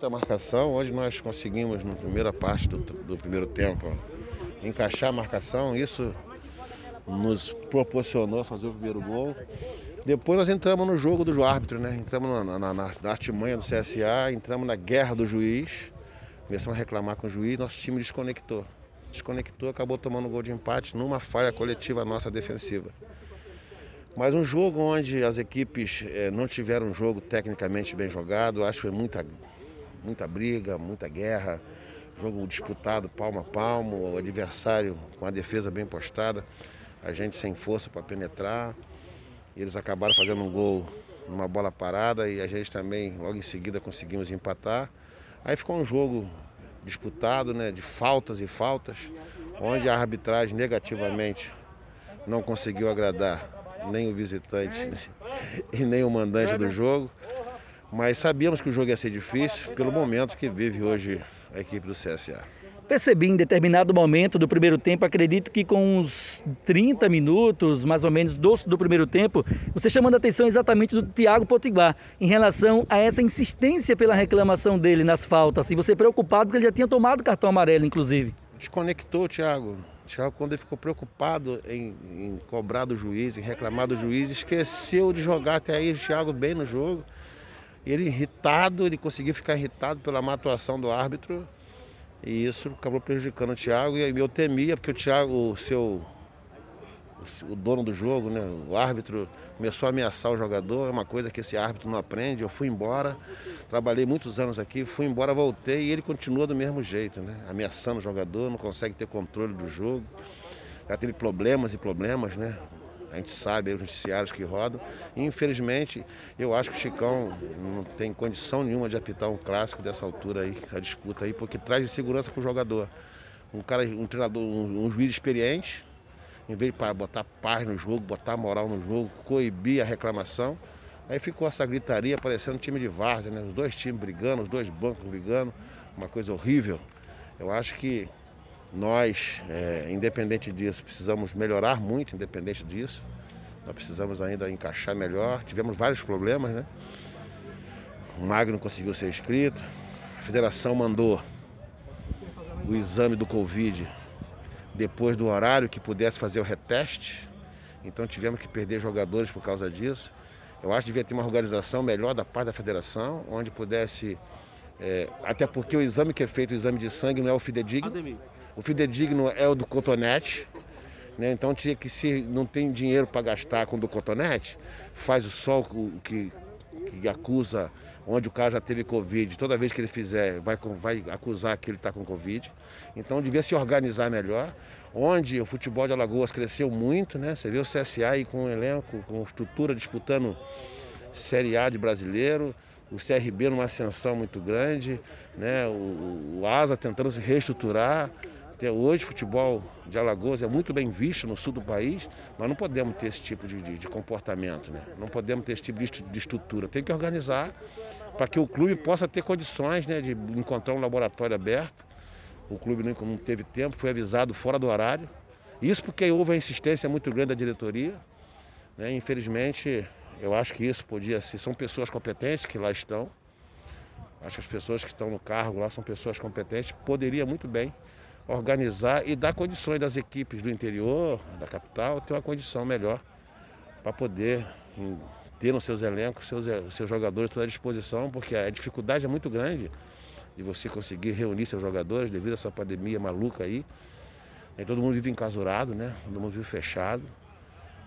A marcação, hoje nós conseguimos, na primeira parte do, do primeiro tempo, encaixar a marcação, isso nos proporcionou fazer o primeiro gol. Depois nós entramos no jogo do árbitro, né? Entramos na, na, na, na artimanha do CSA, entramos na guerra do juiz, começamos a reclamar com o juiz, nosso time desconectou. Desconectou, acabou tomando um gol de empate numa falha coletiva nossa defensiva. Mas um jogo onde as equipes eh, não tiveram um jogo tecnicamente bem jogado, acho que foi muita, muita briga, muita guerra, jogo disputado palmo a palmo, o adversário com a defesa bem postada, a gente sem força para penetrar. Eles acabaram fazendo um gol numa bola parada e a gente também logo em seguida conseguimos empatar. Aí ficou um jogo disputado, né, de faltas e faltas, onde a arbitragem negativamente não conseguiu agradar nem o visitante e nem o mandante do jogo. Mas sabíamos que o jogo ia ser difícil pelo momento que vive hoje a equipe do CSA. Percebi em determinado momento do primeiro tempo, acredito que com uns 30 minutos, mais ou menos, do, do primeiro tempo, você chamando a atenção exatamente do Thiago Potiguar em relação a essa insistência pela reclamação dele nas faltas. E você preocupado porque ele já tinha tomado cartão amarelo, inclusive. Desconectou o Thiago. O Thiago, quando ele ficou preocupado em, em cobrar do juiz, em reclamar do juiz, esqueceu de jogar até aí o Thiago bem no jogo. Ele irritado, ele conseguiu ficar irritado pela má atuação do árbitro e isso acabou prejudicando o Thiago e eu temia, porque o Thiago, o seu o dono do jogo, né, o árbitro começou a ameaçar o jogador, é uma coisa que esse árbitro não aprende. Eu fui embora, trabalhei muitos anos aqui, fui embora, voltei e ele continua do mesmo jeito, né, ameaçando o jogador, não consegue ter controle do jogo. Já teve problemas e problemas, né? A gente sabe os noticiários que rodam. E, infelizmente, eu acho que o Chicão não tem condição nenhuma de apitar um clássico dessa altura aí, a disputa aí, porque traz insegurança para o jogador. Um cara, um treinador, um, um juiz experiente, em vez de botar paz no jogo, botar moral no jogo, coibir a reclamação. Aí ficou essa gritaria parecendo um time de várzea, né? Os dois times brigando, os dois bancos brigando, uma coisa horrível. Eu acho que nós, é, independente disso, precisamos melhorar muito, independente disso. Nós precisamos ainda encaixar melhor. Tivemos vários problemas, né? O Magno conseguiu ser inscrito. A federação mandou o exame do Covid depois do horário que pudesse fazer o reteste. Então tivemos que perder jogadores por causa disso. Eu acho que devia ter uma organização melhor da parte da federação, onde pudesse. É, até porque o exame que é feito, o exame de sangue, não é o fidedigno. O fidedigno é o do cotonete. Né? Então tinha que, se não tem dinheiro para gastar com o do cotonete, faz o sol que, que acusa onde o cara já teve Covid. Toda vez que ele fizer, vai, vai acusar que ele está com Covid. Então devia se organizar melhor. Onde o futebol de Alagoas cresceu muito, né? Você vê o CSA aí com um elenco, com estrutura disputando Série A de brasileiro o CRB numa ascensão muito grande, né? o, o ASA tentando se reestruturar. Até hoje, futebol de Alagoas é muito bem visto no sul do país, mas não podemos ter esse tipo de, de, de comportamento, né? não podemos ter esse tipo de, de estrutura. Tem que organizar para que o clube possa ter condições né, de encontrar um laboratório aberto. O clube não teve tempo, foi avisado fora do horário. Isso porque houve a insistência muito grande da diretoria. Né? Infelizmente, eu acho que isso podia ser. São pessoas competentes que lá estão. Acho que as pessoas que estão no cargo lá são pessoas competentes. Poderia muito bem organizar e dar condições das equipes do interior, da capital, ter uma condição melhor para poder ter nos seus elencos seus, eh, seus jogadores toda à disposição, porque a dificuldade é muito grande de você conseguir reunir seus jogadores devido a essa pandemia maluca aí. E todo mundo vive encasurado, né? Todo mundo vive fechado.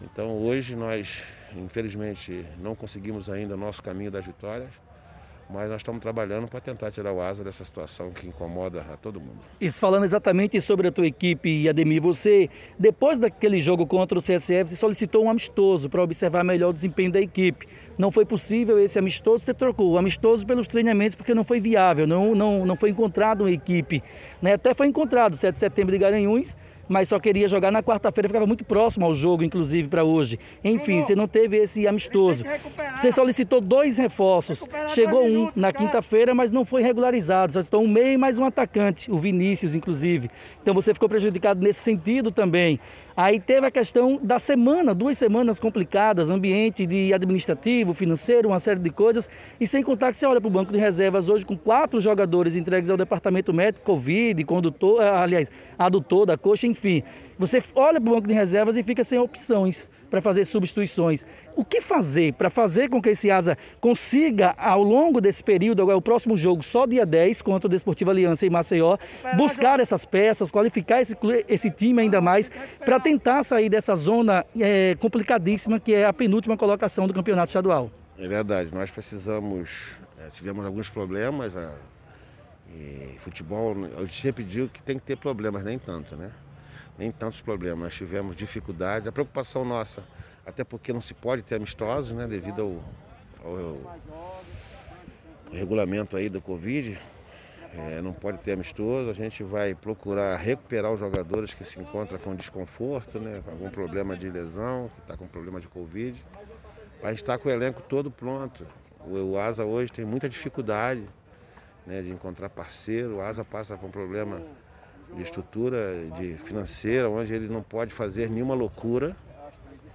Então hoje nós, infelizmente, não conseguimos ainda o nosso caminho das vitórias mas nós estamos trabalhando para tentar tirar o asa dessa situação que incomoda a todo mundo. Isso falando exatamente sobre a tua equipe, Ademir, você, depois daquele jogo contra o CSF, você solicitou um amistoso para observar melhor o desempenho da equipe. Não foi possível esse amistoso, você trocou o amistoso pelos treinamentos porque não foi viável, não, não, não foi encontrado uma equipe. Né? Até foi encontrado, 7 de setembro de Garanhuns, mas só queria jogar na quarta-feira, ficava muito próximo ao jogo, inclusive, para hoje. Enfim, você não teve esse amistoso. Você solicitou dois reforços. Chegou um na quinta-feira, mas não foi regularizado. Só estou um meio e mais um atacante, o Vinícius, inclusive. Então você ficou prejudicado nesse sentido também. Aí teve a questão da semana, duas semanas complicadas, ambiente de administrativo, financeiro, uma série de coisas. E sem contar que você olha para o banco de reservas hoje com quatro jogadores entregues ao departamento médico, Covid, condutor, eh, aliás, adutor da coxa, enfim. Você olha para o banco de reservas e fica sem opções para fazer substituições. O que fazer para fazer com que esse asa consiga, ao longo desse período, agora o próximo jogo, só dia 10, contra o Desportivo Aliança em Maceió, buscar essas peças, qualificar esse, esse time ainda mais, para tentar sair dessa zona é, complicadíssima que é a penúltima colocação do campeonato estadual? É verdade, nós precisamos, é, tivemos alguns problemas. A, e futebol, eu sempre digo que tem que ter problemas, nem tanto, né? nem tantos problemas. Nós tivemos dificuldade. A preocupação nossa, até porque não se pode ter amistosos, né, devido ao, ao, ao regulamento aí do Covid, é, não pode ter amistoso. A gente vai procurar recuperar os jogadores que se encontram com desconforto, né, com algum problema de lesão, que está com problema de Covid. A gente está com o elenco todo pronto. O, o Asa hoje tem muita dificuldade né, de encontrar parceiro. O Asa passa por um problema de estrutura de financeira, onde ele não pode fazer nenhuma loucura,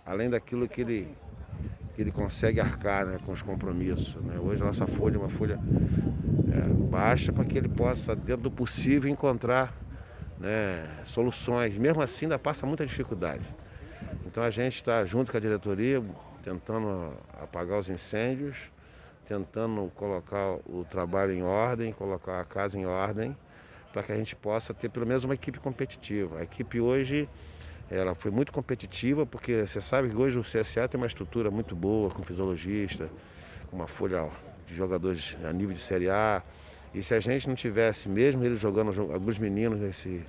além daquilo que ele, que ele consegue arcar né, com os compromissos. Né? Hoje a nossa folha é uma folha é, baixa para que ele possa, dentro do possível, encontrar né, soluções. Mesmo assim, ainda passa muita dificuldade. Então a gente está junto com a diretoria, tentando apagar os incêndios, tentando colocar o trabalho em ordem, colocar a casa em ordem para que a gente possa ter pelo menos uma equipe competitiva. A equipe hoje ela foi muito competitiva, porque você sabe que hoje o CSA tem uma estrutura muito boa, com fisiologista, uma folha de jogadores a nível de Série A. E se a gente não tivesse, mesmo ele jogando alguns meninos nesse.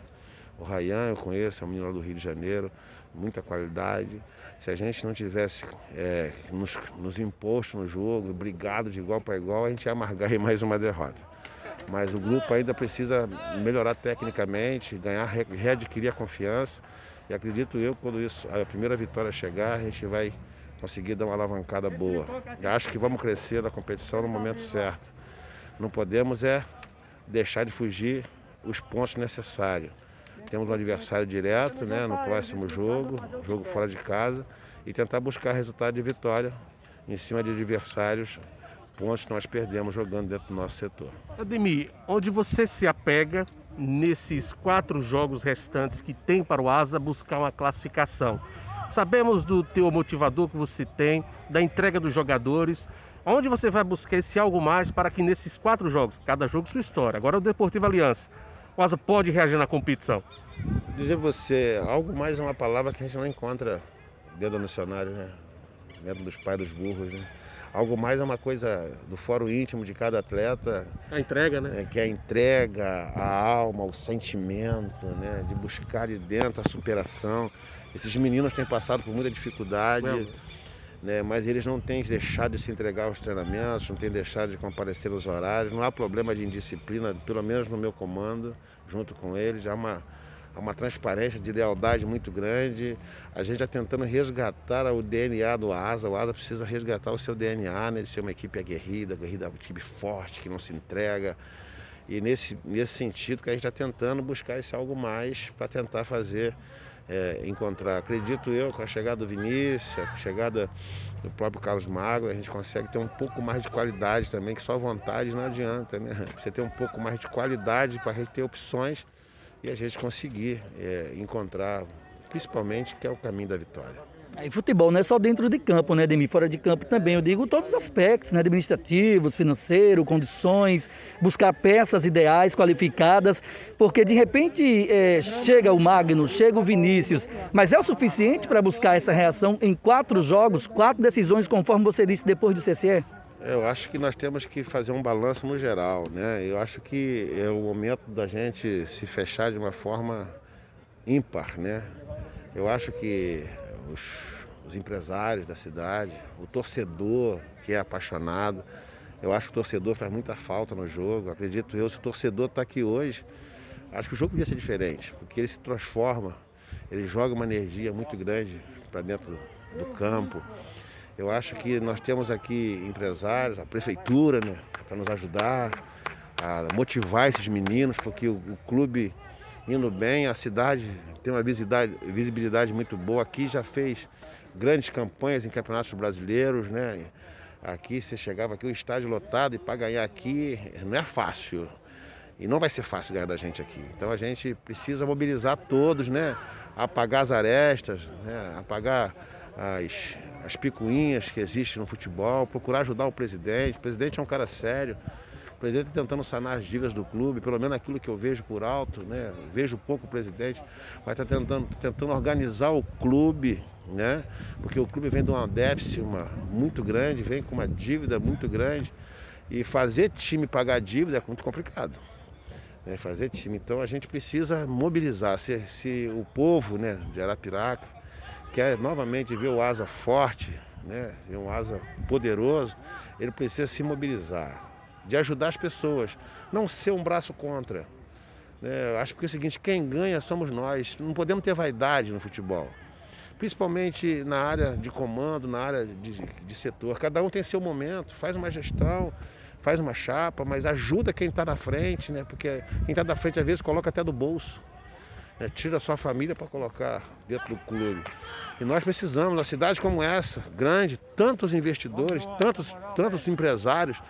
O Rayan, eu conheço, é um menino lá do Rio de Janeiro, muita qualidade. Se a gente não tivesse é, nos, nos imposto no jogo, brigado de igual para igual, a gente ia amargar mais uma derrota. Mas o grupo ainda precisa melhorar tecnicamente, ganhar, readquirir a confiança. E acredito eu, quando isso, a primeira vitória chegar, a gente vai conseguir dar uma alavancada boa. Acho que vamos crescer na competição no momento certo. Não podemos é deixar de fugir os pontos necessários. Temos um adversário direto né, no próximo jogo, jogo fora de casa, e tentar buscar resultado de vitória em cima de adversários pontos que nós perdemos jogando dentro do nosso setor. Ademir, onde você se apega nesses quatro jogos restantes que tem para o Asa buscar uma classificação? Sabemos do teu motivador que você tem, da entrega dos jogadores. Onde você vai buscar esse algo mais para que nesses quatro jogos, cada jogo sua história, agora o Deportivo Aliança, o Asa pode reagir na competição? Dizer você, algo mais é uma palavra que a gente não encontra dentro do dicionário, né? Dentro dos pais dos burros, né? Algo mais é uma coisa do fórum íntimo de cada atleta. A entrega, né? É, que é a entrega, a alma, o sentimento, né? De buscar de dentro a superação. Esses meninos têm passado por muita dificuldade, né? mas eles não têm deixado de se entregar aos treinamentos, não têm deixado de comparecer aos horários. Não há problema de indisciplina, pelo menos no meu comando, junto com eles. Há uma há uma transparência de lealdade muito grande. A gente está tentando resgatar o DNA do ASA. O ASA precisa resgatar o seu DNA, né, de ser uma equipe aguerrida, aguerrida, uma equipe forte, que não se entrega. E nesse, nesse sentido que a gente está tentando buscar esse algo mais para tentar fazer, é, encontrar. Acredito eu, com a chegada do Vinícius, a chegada do próprio Carlos Magro, a gente consegue ter um pouco mais de qualidade também, que só vontade não adianta, né? Você ter um pouco mais de qualidade para a gente ter opções e a gente conseguir é, encontrar, principalmente, que é o caminho da vitória. E futebol não é só dentro de campo, né, Demi? Fora de campo também. Eu digo todos os aspectos, né? Administrativos, financeiro, condições, buscar peças ideais, qualificadas, porque de repente é, chega o Magno, chega o Vinícius, mas é o suficiente para buscar essa reação em quatro jogos, quatro decisões, conforme você disse depois do CCE? Eu acho que nós temos que fazer um balanço no geral, né? Eu acho que é o momento da gente se fechar de uma forma ímpar, né? Eu acho que os, os empresários da cidade, o torcedor que é apaixonado, eu acho que o torcedor faz muita falta no jogo. Acredito eu, se o torcedor está aqui hoje, acho que o jogo podia ser diferente, porque ele se transforma ele joga uma energia muito grande para dentro do, do campo. Eu acho que nós temos aqui empresários, a prefeitura, né, para nos ajudar a motivar esses meninos, porque o, o, clube indo bem, a cidade tem uma visibilidade, visibilidade muito boa. Aqui já fez grandes campanhas em campeonatos brasileiros, né? Aqui você chegava aqui o estádio lotado e para ganhar aqui não é fácil. E não vai ser fácil ganhar da gente aqui. Então a gente precisa mobilizar todos, né? Apagar as arestas, né? apagar as, as picuinhas que existem no futebol, procurar ajudar o presidente. O presidente é um cara sério. O presidente está tentando sanar as dívidas do clube, pelo menos aquilo que eu vejo por alto, né? Vejo pouco o presidente, mas está tentando, tentando organizar o clube, né? Porque o clube vem de uma déficit uma, muito grande, vem com uma dívida muito grande. E fazer time pagar dívida é muito complicado né, fazer time. Então a gente precisa mobilizar. Se, se o povo né, de Arapiraca quer novamente ver o asa forte, né, um asa poderoso, ele precisa se mobilizar, de ajudar as pessoas, não ser um braço contra. Né, acho que é o seguinte, quem ganha somos nós. Não podemos ter vaidade no futebol. Principalmente na área de comando, na área de, de setor. Cada um tem seu momento, faz uma gestão, faz uma chapa, mas ajuda quem está na frente, né? Porque quem está na frente às vezes coloca até do bolso. Né? Tira a sua família para colocar dentro do clube. E nós precisamos, numa cidade como essa, grande, tantos investidores, tantos, tantos empresários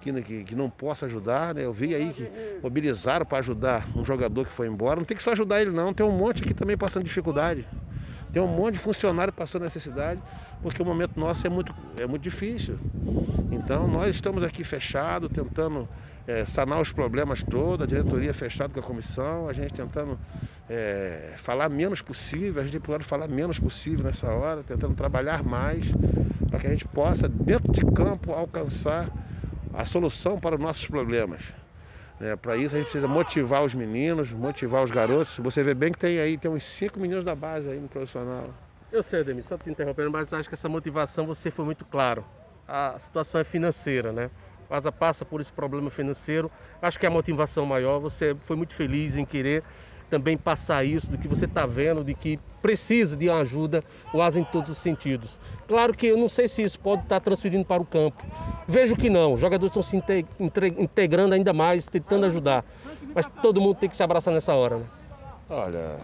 que, que, que não possam ajudar. Né? Eu vi aí que mobilizaram para ajudar um jogador que foi embora. Não tem que só ajudar ele não, tem um monte aqui também passando dificuldade. Tem um monte de funcionário passando necessidade, porque o momento nosso é muito, é muito difícil. Então nós estamos aqui fechados, tentando é, sanar os problemas todos, a diretoria fechada com a comissão, a gente tentando é, falar menos possível, a gente pode falar menos possível nessa hora, tentando trabalhar mais, para que a gente possa, dentro de campo, alcançar a solução para os nossos problemas. É, para isso a gente precisa motivar os meninos, motivar os garotos. Você vê bem que tem aí, tem uns cinco meninos da base aí no profissional. Eu sei, Ademir, só te interrompendo, mas acho que essa motivação você foi muito claro. A situação é financeira, né? O Asa passa por esse problema financeiro. Acho que é a motivação maior. Você foi muito feliz em querer também passar isso, do que você está vendo, de que precisa de ajuda, Asa em todos os sentidos. Claro que eu não sei se isso pode estar tá transferindo para o campo. Vejo que não, os jogadores estão se integrando ainda mais, tentando ajudar. Mas todo mundo tem que se abraçar nessa hora. Né? Olha,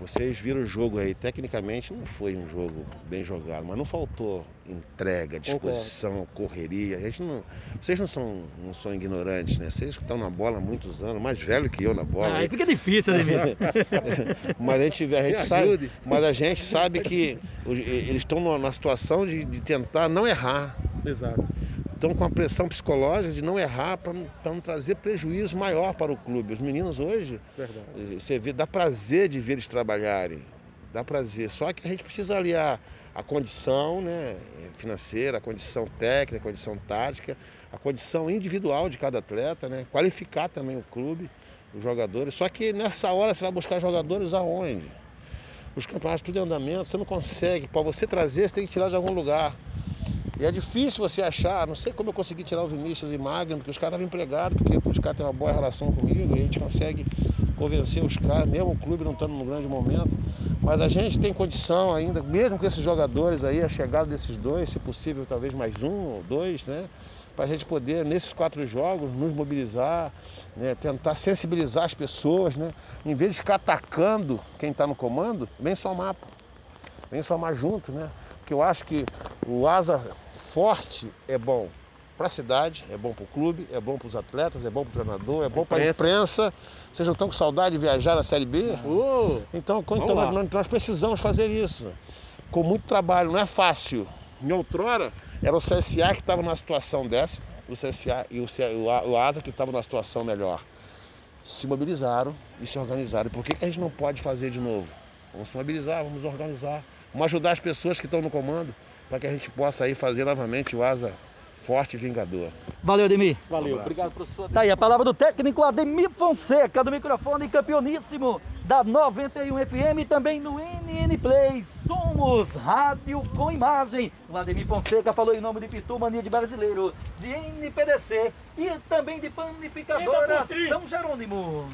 vocês viram o jogo aí, tecnicamente não foi um jogo bem jogado, mas não faltou entrega, disposição, correria. A gente não, vocês não são, não são ignorantes, né? Vocês que estão na bola há muitos anos, mais velho que eu na bola. Ah, aí fica difícil, né, Mas a gente, a gente sabe, mas a gente sabe que eles estão na situação de, de tentar não errar. Exato estão com a pressão psicológica de não errar para não trazer prejuízo maior para o clube. Os meninos hoje, Verdade. Eh, você vê, dá prazer de ver eles trabalharem, dá prazer. Só que a gente precisa aliar a condição né, financeira, a condição técnica, a condição tática, a condição individual de cada atleta, né, qualificar também o clube, os jogadores. Só que nessa hora você vai buscar jogadores aonde? Os campeonatos tudo em andamento, você não consegue. Para você trazer, você tem que tirar de algum lugar. E é difícil você achar, não sei como eu consegui tirar o Vinícius e Magno, porque os caras estavam empregados, porque os caras têm uma boa relação comigo e a gente consegue convencer os caras, mesmo o clube não estando num grande momento. Mas a gente tem condição ainda, mesmo com esses jogadores aí, a chegada desses dois, se possível talvez mais um ou dois, né? Para a gente poder, nesses quatro jogos, nos mobilizar, né? tentar sensibilizar as pessoas, né? Em vez de ficar atacando quem está no comando, vem somar. Vem somar junto, né? Porque eu acho que o Asa forte é bom para a cidade, é bom para o clube, é bom para os atletas, é bom para o treinador, é bom para a imprensa. Vocês não estão com saudade de viajar na Série B? Uh, então, então nós, nós, precisamos fazer isso. Com muito trabalho, não é fácil. Em outrora, era o CSA que estava numa situação dessa, o CSA e o, o, o ASA que estava numa situação melhor. Se mobilizaram e se organizaram. Por que, que a gente não pode fazer de novo? Vamos se mobilizar, vamos organizar, vamos ajudar as pessoas que estão no comando para que a gente possa aí fazer novamente o Asa forte e vingador. Valeu, Ademir. Valeu, um obrigado, professor. Tá aí a palavra do técnico Ademir Fonseca, do microfone campeoníssimo da 91 FM e também no NN Play. Somos rádio com imagem. O Ademir Fonseca falou em nome de Pitu Mania de Brasileiro, de NPDC e também de Panificadora São Jerônimo.